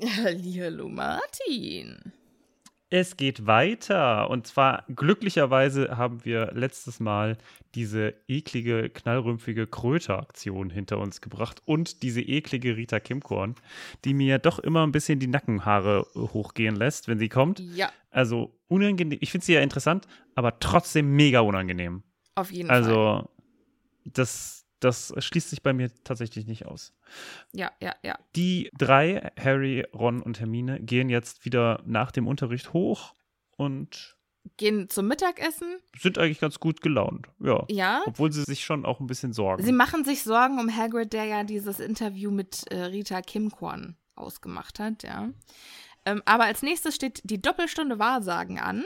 Hallihallo, Martin. Es geht weiter. Und zwar glücklicherweise haben wir letztes Mal diese eklige, knallrümpfige Kröter-Aktion hinter uns gebracht und diese eklige Rita Kimkorn, die mir doch immer ein bisschen die Nackenhaare hochgehen lässt, wenn sie kommt. Ja. Also unangenehm. Ich finde sie ja interessant, aber trotzdem mega unangenehm. Auf jeden also, Fall. Also, das das schließt sich bei mir tatsächlich nicht aus. Ja, ja, ja. Die drei, Harry, Ron und Hermine, gehen jetzt wieder nach dem Unterricht hoch und gehen zum Mittagessen. Sind eigentlich ganz gut gelaunt, ja. Ja. Obwohl sie sich schon auch ein bisschen sorgen. Sie machen sich Sorgen um Hagrid, der ja dieses Interview mit äh, Rita Kimkorn ausgemacht hat, ja. Ähm, aber als nächstes steht die Doppelstunde Wahrsagen an,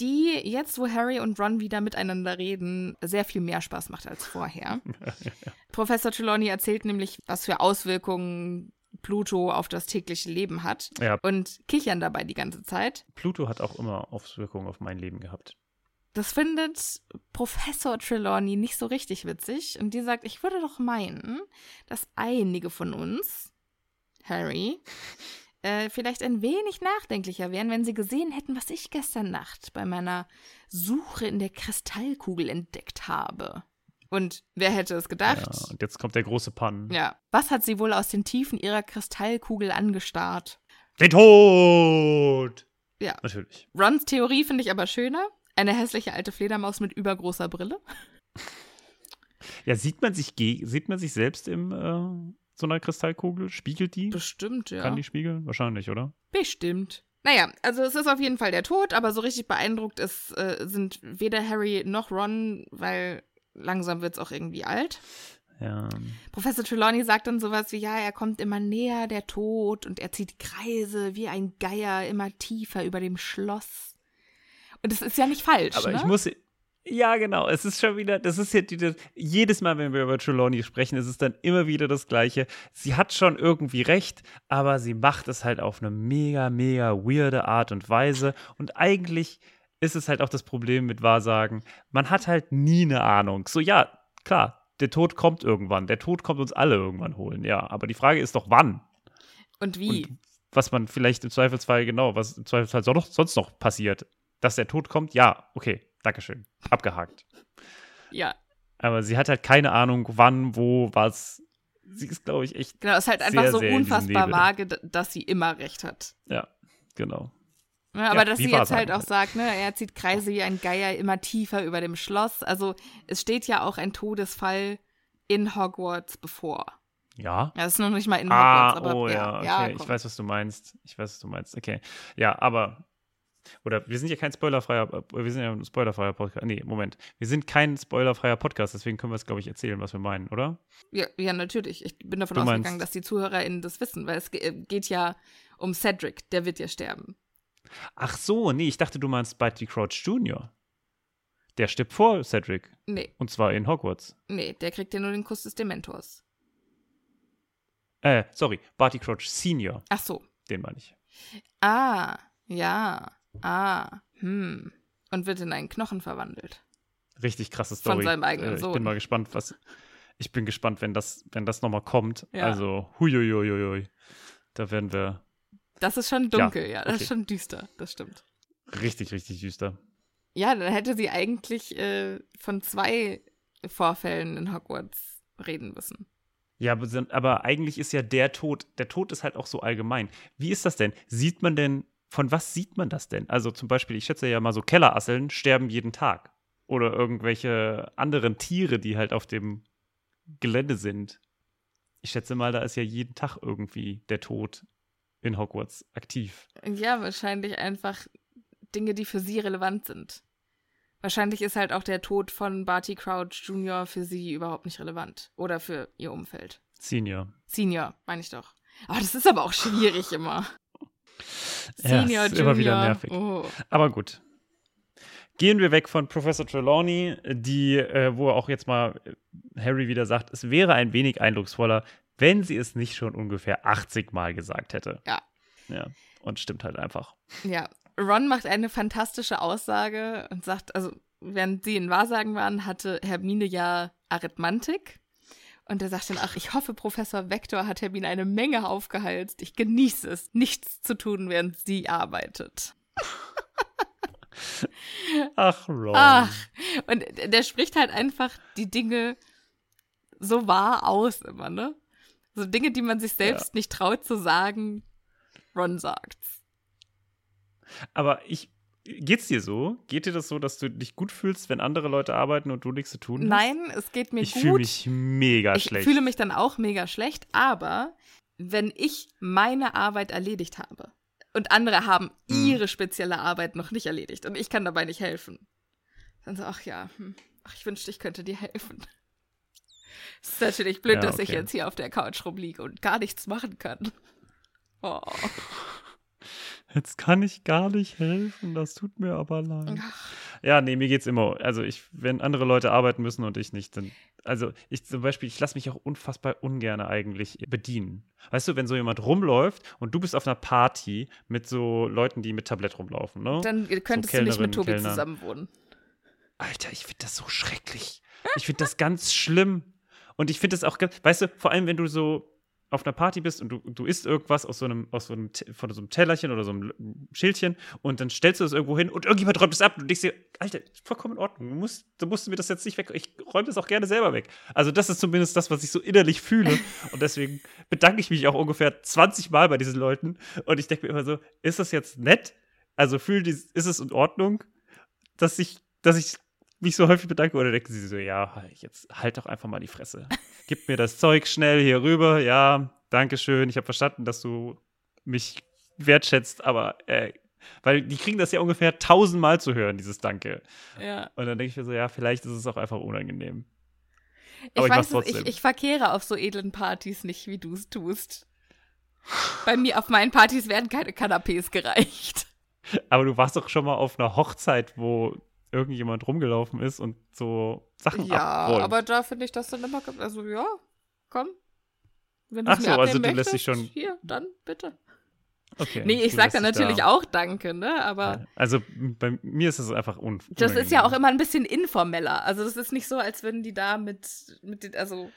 die jetzt, wo Harry und Ron wieder miteinander reden, sehr viel mehr Spaß macht als vorher. Professor Trelawney erzählt nämlich, was für Auswirkungen Pluto auf das tägliche Leben hat ja. und kichern dabei die ganze Zeit. Pluto hat auch immer Auswirkungen auf mein Leben gehabt. Das findet Professor Trelawney nicht so richtig witzig und die sagt, ich würde doch meinen, dass einige von uns, Harry, äh, vielleicht ein wenig nachdenklicher wären, wenn sie gesehen hätten, was ich gestern Nacht bei meiner Suche in der Kristallkugel entdeckt habe. Und wer hätte es gedacht? Ja, und jetzt kommt der große Pann. Ja. Was hat sie wohl aus den Tiefen ihrer Kristallkugel angestarrt? Den Tod! Ja. Natürlich. Rons Theorie finde ich aber schöner. Eine hässliche alte Fledermaus mit übergroßer Brille. Ja, sieht man sich, sieht man sich selbst im, äh, so einer Kristallkugel? Spiegelt die? Bestimmt, ja. Kann die spiegeln? Wahrscheinlich, oder? Bestimmt. Naja, also es ist auf jeden Fall der Tod, aber so richtig beeindruckt ist, äh, sind weder Harry noch Ron, weil langsam wird es auch irgendwie alt. Ja. Professor Trelawney sagt dann sowas wie, ja, er kommt immer näher, der Tod, und er zieht Kreise wie ein Geier immer tiefer über dem Schloss. Und das ist ja nicht falsch, Aber ne? ich muss, ja, genau. Es ist schon wieder, das ist ja die, jedes Mal, wenn wir über Trelawney sprechen, ist es dann immer wieder das Gleiche. Sie hat schon irgendwie recht, aber sie macht es halt auf eine mega, mega weirde Art und Weise. Und eigentlich ist es halt auch das Problem mit Wahrsagen. Man hat halt nie eine Ahnung. So, ja, klar, der Tod kommt irgendwann. Der Tod kommt uns alle irgendwann holen, ja. Aber die Frage ist doch, wann? Und wie? Und was man vielleicht im Zweifelsfall, genau, was im Zweifelsfall sonst noch passiert. Dass der Tod kommt, ja, okay, Dankeschön. Abgehakt. Ja. Aber sie hat halt keine Ahnung, wann, wo, was. Sie ist, glaube ich, echt. Genau, es ist halt einfach sehr, so sehr unfassbar vage, dass sie immer recht hat. Ja, genau. Ja, aber ja, dass sie jetzt halt auch sagt, ne, er zieht Kreise wie ein Geier immer tiefer über dem Schloss. Also es steht ja auch ein Todesfall in Hogwarts bevor. Ja. Ja, das ist noch nicht mal in ah, Hogwarts, aber oh, ja, ja, okay. ich weiß, was du meinst. Ich weiß, was du meinst. Okay. Ja, aber oder wir sind ja kein spoilerfreier, wir sind ja ein spoilerfreier Podcast. Nee, Moment. Wir sind kein spoilerfreier Podcast, deswegen können wir es, glaube ich, erzählen, was wir meinen, oder? Ja, ja natürlich. Ich bin davon Du ausgegangen, meinst- dass die ZuhörerInnen das wissen, weil es äh, geht ja um Cedric, der wird ja sterben. Ach so, nee, ich dachte, du meinst Barty Crouch Jr. Der stirbt vor Cedric. Nee, Und zwar in Hogwarts. nee, der kriegt ja nur den Kuss des Dementors. Äh, sorry, Barty Crouch Senior. Ach so. Den meine ich. Ah, ja. Ah, hm. Und wird in einen Knochen verwandelt. Richtig krasse Von Story. seinem eigenen äh, Ich Sohn. bin mal gespannt, was. Ich bin gespannt, wenn das, wenn das nochmal kommt. Ja. Also, huiuiuiui. Da werden wir Das ist schon dunkel, ja. das okay. ist schon düster, das stimmt. richtig, richtig düster. Ja, dann hätte sie eigentlich äh, von zwei Vorfällen in Hogwarts reden müssen. Ja, aber, aber eigentlich ist ja der Tod, der Tod ist halt auch so allgemein. Wie ist das denn? Sieht man denn, von was sieht man das denn? Also zum Beispiel, ich schätze ja mal so Kellerasseln sterben jeden Tag. Oder irgendwelche anderen Tiere, die halt auf dem Gelände sind. Ich schätze mal, da ist ja jeden Tag irgendwie der Tod in Hogwarts aktiv. Ja, wahrscheinlich einfach Dinge, die für sie relevant sind. Wahrscheinlich ist halt auch der Tod von Barty Crouch Jr. für sie überhaupt nicht relevant. Oder für ihr Umfeld. Senior. Senior, meine ich doch. Aber das ist aber auch schwierig immer. Senior, ja, ist Junior. immer wieder nervig. Oh. Aber gut. Gehen wir weg von Professor Trelawney, die, äh, wo auch jetzt mal äh, Harry wieder sagt, es wäre ein wenig eindrucksvoller, wenn sie es nicht schon ungefähr 80 Mal gesagt hätte. Ja. Ja. Und stimmt halt einfach. Ja, Ron macht eine fantastische Aussage und sagt, also während sie in Wahrsagen waren, hatte Hermine ja Arithmantik. Und er sagt dann, ach, ich hoffe, Professor Vector hat Hermine eine Menge aufgehalst. Ich genieße es, nichts zu tun, während sie arbeitet. Ach, Ron. Ach, und der spricht halt einfach die Dinge so wahr aus immer, ne? So Dinge, die man sich selbst nicht traut zu sagen, Ron sagt's. Aber ich, geht's dir so? Geht dir das so, dass du dich gut fühlst, wenn andere Leute arbeiten und du nichts zu tun hast? Nein, es geht mir Ich gut. fühle mich mega ich schlecht. fühle mich dann auch mega schlecht, aber wenn ich meine Arbeit erledigt habe und andere haben Hm. ihre spezielle Arbeit noch nicht erledigt und ich kann dabei nicht helfen, dann so, ach ja, hm, ach, ich wünschte, ich könnte dir helfen. Es ist natürlich blöd, Ja, dass ich okay. jetzt hier auf der Couch rumliege und gar nichts machen kann. Oh. Jetzt kann ich gar nicht helfen, das tut mir aber leid. Ja, nee, mir geht's immer. Also ich, wenn andere Leute arbeiten müssen und ich nicht, dann. Also ich zum Beispiel, ich lasse mich auch unfassbar ungern eigentlich bedienen. Weißt du, wenn so jemand rumläuft und du bist auf einer Party mit so Leuten, die mit Tablett rumlaufen, ne? Dann könntest du nicht mit Tobi Kellner. zusammen wohnen. Alter, ich finde das so schrecklich. Ich finde das ganz schlimm. Und ich finde das auch ganz, weißt du, vor allem, wenn du so auf einer Party bist und du, du isst irgendwas aus so einem, aus so einem, von so einem Tellerchen oder so einem Schildchen und dann stellst du das irgendwo hin und irgendjemand räumt es ab und du denkst dir, Alter, vollkommen in Ordnung, du musst, du musst mir das jetzt nicht weg, ich räume das auch gerne selber weg. Also das ist zumindest das, was ich so innerlich fühle und deswegen bedanke ich mich auch ungefähr 20 Mal bei diesen Leuten und ich denke mir immer so, ist das jetzt nett? Also die, ist es in Ordnung, dass ich, dass ich mich so häufig bedanke oder denken sie so, ja, jetzt halt doch einfach mal die Fresse. Gib mir das Zeug schnell hier rüber. Ja, danke schön. Ich habe verstanden, dass du mich wertschätzt, aber äh, weil die kriegen das ja ungefähr tausendmal zu hören, dieses Danke. Ja. Und dann denke ich mir so, ja, vielleicht ist es auch einfach unangenehm. Ich ich weiß es, ich, ich verkehre auf so edlen Partys nicht, wie du es tust. Bei mir auf meinen Partys werden keine Kanapés gereicht. Aber du warst doch schon mal auf einer Hochzeit, wo irgendjemand rumgelaufen ist und so Sachen Ja, abräumt. aber da finde ich das dann immer, also ja, komm. Wenn Ach so, also du lässt dich möchtest, schon- Hier, dann bitte. okay, Nee, ich sag dann natürlich da- auch Danke, ne? Aber Also bei mir ist es einfach un das ist ja auch immer ein bisschen informeller. Also das ist nicht so, als würden die da mit, mit den, also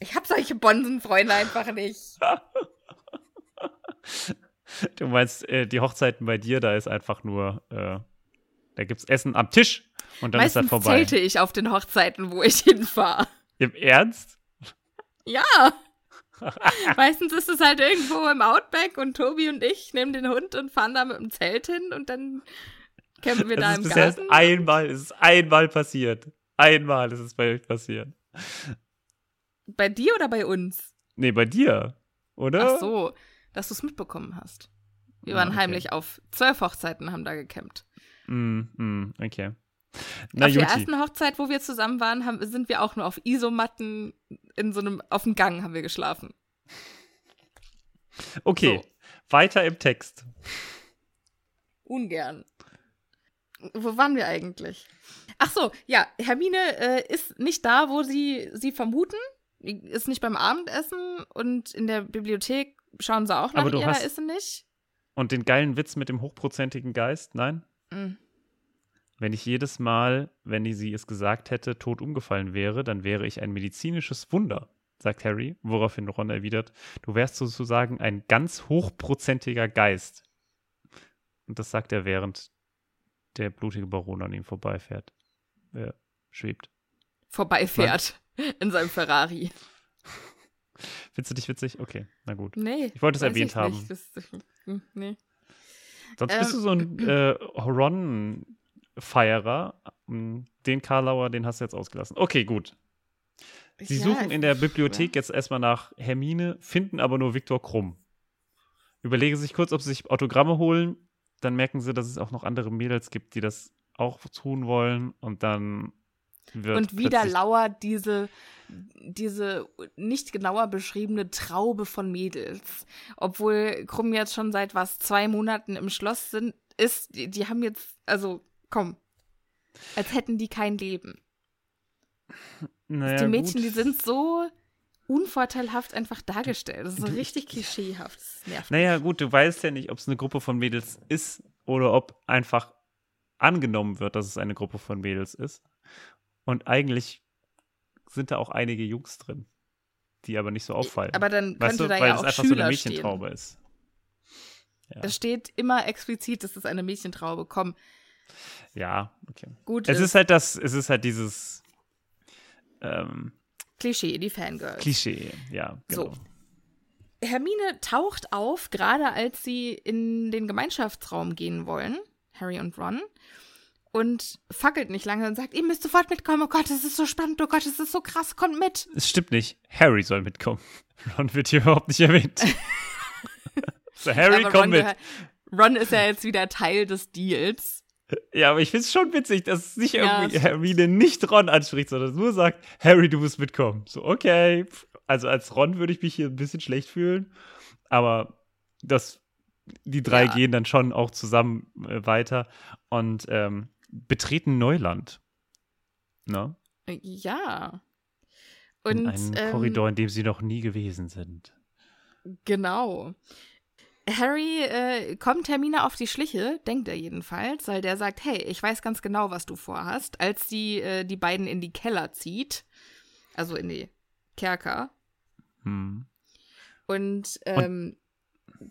ich hab solche Bonsenfreunde einfach nicht. Du meinst, äh, die Hochzeiten bei dir, da ist einfach nur, äh, da gibt's Essen am Tisch und dann ist Meistens er vorbei. zelte ich auf den Hochzeiten, wo ich hinfahre. Im Ernst? Ja. Meistens ist es halt irgendwo im Outback und Tobi und ich nehmen den Hund und fahren da mit dem Zelt hin und dann campen wir da Das ist im bisher erst Garten. einmal, es ist einmal passiert. Einmal ist es bei euch passiert. Bei dir oder bei uns? Nee, bei dir, oder? Ach so, dass du es mitbekommen hast. Wir Ah, waren okay. heimlich auf zwölf Hochzeiten, haben da gecampt. Mm, mm, okay. Na auf der Juti. ersten Hochzeit, wo wir zusammen waren, haben, sind wir auch nur auf Isomatten in so einem, auf dem Gang haben wir geschlafen. Okay, So. weiter im Text. Ungern. Wo waren wir eigentlich? Ach so, ja, Hermine äh, ist nicht da, wo sie sie vermuten. Ist nicht beim Abendessen und in der Bibliothek schauen sie auch nach Aber du ihr, da hast- ist sie nicht. Und den geilen Witz mit dem hochprozentigen Geist, nein? Mhm. Wenn ich jedes Mal, wenn sie es gesagt hätte, tot umgefallen wäre, dann wäre ich ein medizinisches Wunder, sagt Harry, woraufhin Ron erwidert, du wärst sozusagen ein ganz hochprozentiger Geist. Und das sagt er, während der blutige Baron an ihm vorbeifährt. Er schwebt. Vorbeifährt in seinem Ferrari. Findest du dich witzig? Okay, na gut. Nee. Ich wollte es erwähnt haben. Das, hm, nee. Sonst Ähm, bist du so ein äh, Ron-Feierer. Den Karlauer, den hast du jetzt ausgelassen. Okay, gut. Sie Ja, suchen in der Bibliothek jetzt erstmal nach Hermine, finden aber nur Viktor Krumm. Überlegen sich kurz, ob sie sich Autogramme holen. Dann merken sie, dass es auch noch andere Mädels gibt, die das auch tun wollen. Und dann wird. Und wieder plötzlich- lauert diese, diese nicht genauer beschriebene Traube von Mädels. Obwohl Krumm jetzt schon seit was, zwei Monaten im Schloss sind, ist, die, die haben jetzt, also komm, als hätten die kein Leben. Naja, die Mädchen, gut. die sind so unvorteilhaft einfach dargestellt. Das ist so richtig klischeehaft. Das nervt. Naja, gut, du weißt ja nicht, ob es eine Gruppe von Mädels ist oder ob einfach angenommen wird, dass es eine Gruppe von Mädels ist. Und eigentlich sind da auch einige Jungs drin, die aber nicht so auffallen. Aber dann weißt könnte du, da weil ja es auch einfach so eine Schüler Mädchentraube stehen. ist. Es steht immer explizit, das ist eine Mädchentraube. Komm, Ja, okay. gut Es ist halt das, es ist halt dieses ähm, Klischee, die Fangirls. Klischee, ja, genau. So. Hermine taucht auf, gerade als sie in den Gemeinschaftsraum gehen wollen, Harry und Ron, und fackelt nicht lange und sagt, ihr müsst sofort mitkommen, oh Gott, es ist so spannend, oh Gott, es ist so krass, kommt mit. Es stimmt nicht. Harry soll mitkommen. Ron wird hier überhaupt nicht erwähnt. so, Harry, komm Ron, mit. gehört- Ron ist ja jetzt wieder Teil des Deals. Ja, aber ich finde es schon witzig, dass nicht Ja, irgendwie Hermine nicht Ron anspricht, sondern nur sagt, Harry, du musst mitkommen. So, okay. Also als Ron würde ich mich hier ein bisschen schlecht fühlen. Aber das, die drei Ja. gehen dann schon auch zusammen äh, weiter und ähm, betreten Neuland. Ne? Ja. In Und einem ähm, Korridor, in dem sie noch nie gewesen sind. Genau. Harry äh, kommt Hermine auf die Schliche, denkt er jedenfalls, weil der sagt, hey, ich weiß ganz genau, was du vorhast, als sie äh, die beiden in die Keller zieht, also in die Kerker. Hm. Und ähm,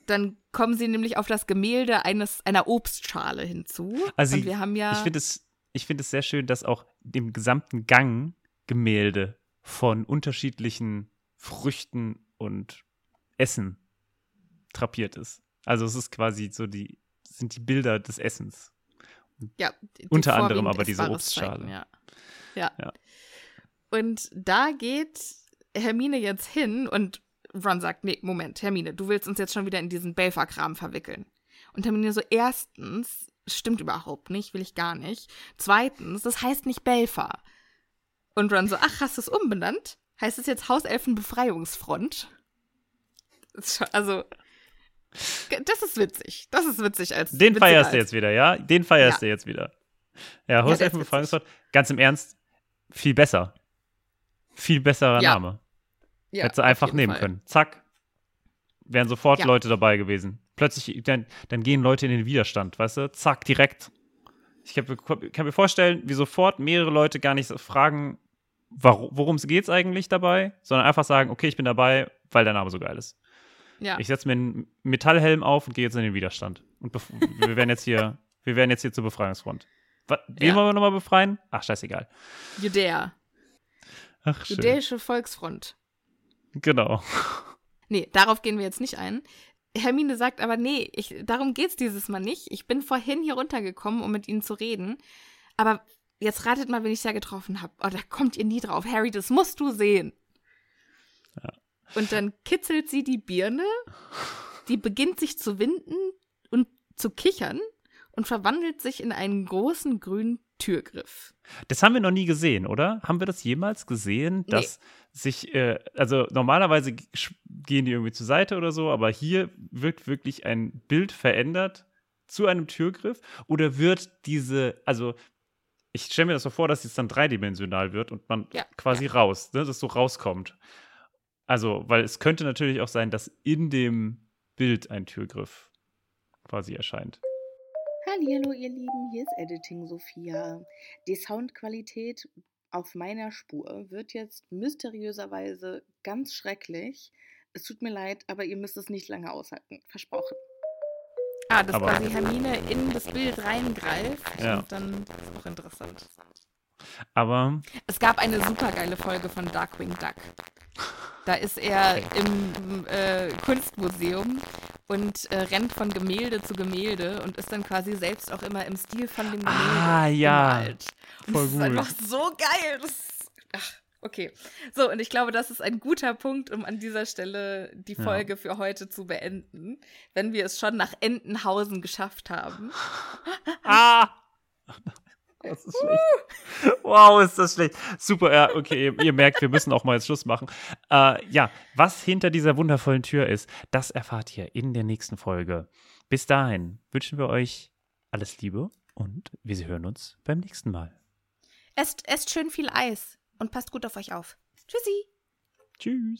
dann kommen sie nämlich auf das Gemälde eines einer Obstschale hinzu. Also Und wir haben ja Ich finde es, ich finde es sehr schön, dass auch dem gesamten Gang Gemälde von unterschiedlichen Früchten und Essen drapiert ist. Also es ist quasi so die, sind die Bilder des Essens. Ja, die Unter anderem aber diese Obstschale. zeigen, Ja. Ja. Ja. Und da geht Hermine jetzt hin und Ron sagt, nee, Moment, Hermine, du willst uns jetzt schon wieder in diesen Belfer-Kram verwickeln. Und Hermine so, erstens, stimmt überhaupt nicht, will ich gar nicht. Zweitens, das heißt nicht Belfer. Und Ron so, ach, hast du es umbenannt? Heißt es jetzt Hauselfenbefreiungsfront? Also, das ist witzig. Das ist witzig als Den feierst du jetzt wieder, ja? Den feierst Ja. du jetzt wieder. Ja, der ist Hauselfenbefreiungswort, ganz im Ernst, viel besser. Viel besserer Ja. Name. Ja, Hättest du auf einfach nehmen Fall. können. Zack. Wären sofort Ja. Leute dabei gewesen. Plötzlich, dann, dann gehen Leute in den Widerstand, weißt du? Zack, direkt. Ich kann, kann mir vorstellen, wie sofort mehrere Leute gar nicht fragen, worum es geht eigentlich dabei, sondern einfach sagen, okay, ich bin dabei, weil der Name so geil ist. Ja. Ich setze mir einen Metallhelm auf und gehe jetzt in den Widerstand. Und wir werden jetzt hier, wir werden jetzt hier zur Befreiungsfront. Was, wen Ja. wollen wir nochmal befreien? Ach, scheißegal. Judäa. Ach, schön. Judäische Volksfront. Genau. Nee, darauf gehen wir jetzt nicht ein. Hermine sagt aber, nee, ich, darum geht's dieses Mal nicht. Ich bin vorhin hier runtergekommen, um mit ihnen zu reden. Aber jetzt ratet mal, wen ich da getroffen habe. Oh, da kommt ihr nie drauf. Harry, das musst du sehen. Und dann kitzelt sie die Birne, die beginnt sich zu winden und zu kichern und verwandelt sich in einen großen grünen Türgriff. Das haben wir noch nie gesehen, oder? Haben wir das jemals gesehen, dass sich, äh, also normalerweise gehen die irgendwie zur Seite oder so, aber hier wird wirklich ein Bild verändert zu einem Türgriff oder wird diese, also ich stelle mir das so vor, dass es dann dreidimensional wird und man Ja, quasi raus, ne, dass so rauskommt. Also, weil es könnte natürlich auch sein, dass in dem Bild ein Türgriff quasi erscheint. Hallo ihr Lieben, hier ist Editing Sophia. Die Soundqualität auf meiner Spur wird jetzt mysteriöserweise ganz schrecklich. Es tut mir leid, aber ihr müsst es nicht lange aushalten. Versprochen. Ah, dass Aber- quasi Hermine in das Bild reingreift. Ja. Und dann das ist auch interessant. Aber Es gab eine supergeile Folge von Darkwing Duck. Da ist er im äh, Kunstmuseum und äh, rennt von Gemälde zu Gemälde und ist dann quasi selbst auch immer im Stil von dem Gemälde Ah, ja. Und Voll das ist gut. einfach so geil. Das ist, ach, okay. So, und ich glaube, das ist ein guter Punkt, um an dieser Stelle die Ja. Folge für heute zu beenden, wenn wir es schon nach Entenhausen geschafft haben. Ah! Das ist schlecht. Wow, ist das schlecht. Super, ja, okay, ihr, ihr merkt, wir müssen auch mal jetzt Schluss machen. Äh, ja, was hinter dieser wundervollen Tür ist, das erfahrt ihr in der nächsten Folge. Bis dahin wünschen wir euch alles Liebe und wir hören uns beim nächsten Mal. Esst, esst schön viel Eis und passt gut auf euch auf. Tschüssi. Tschüss.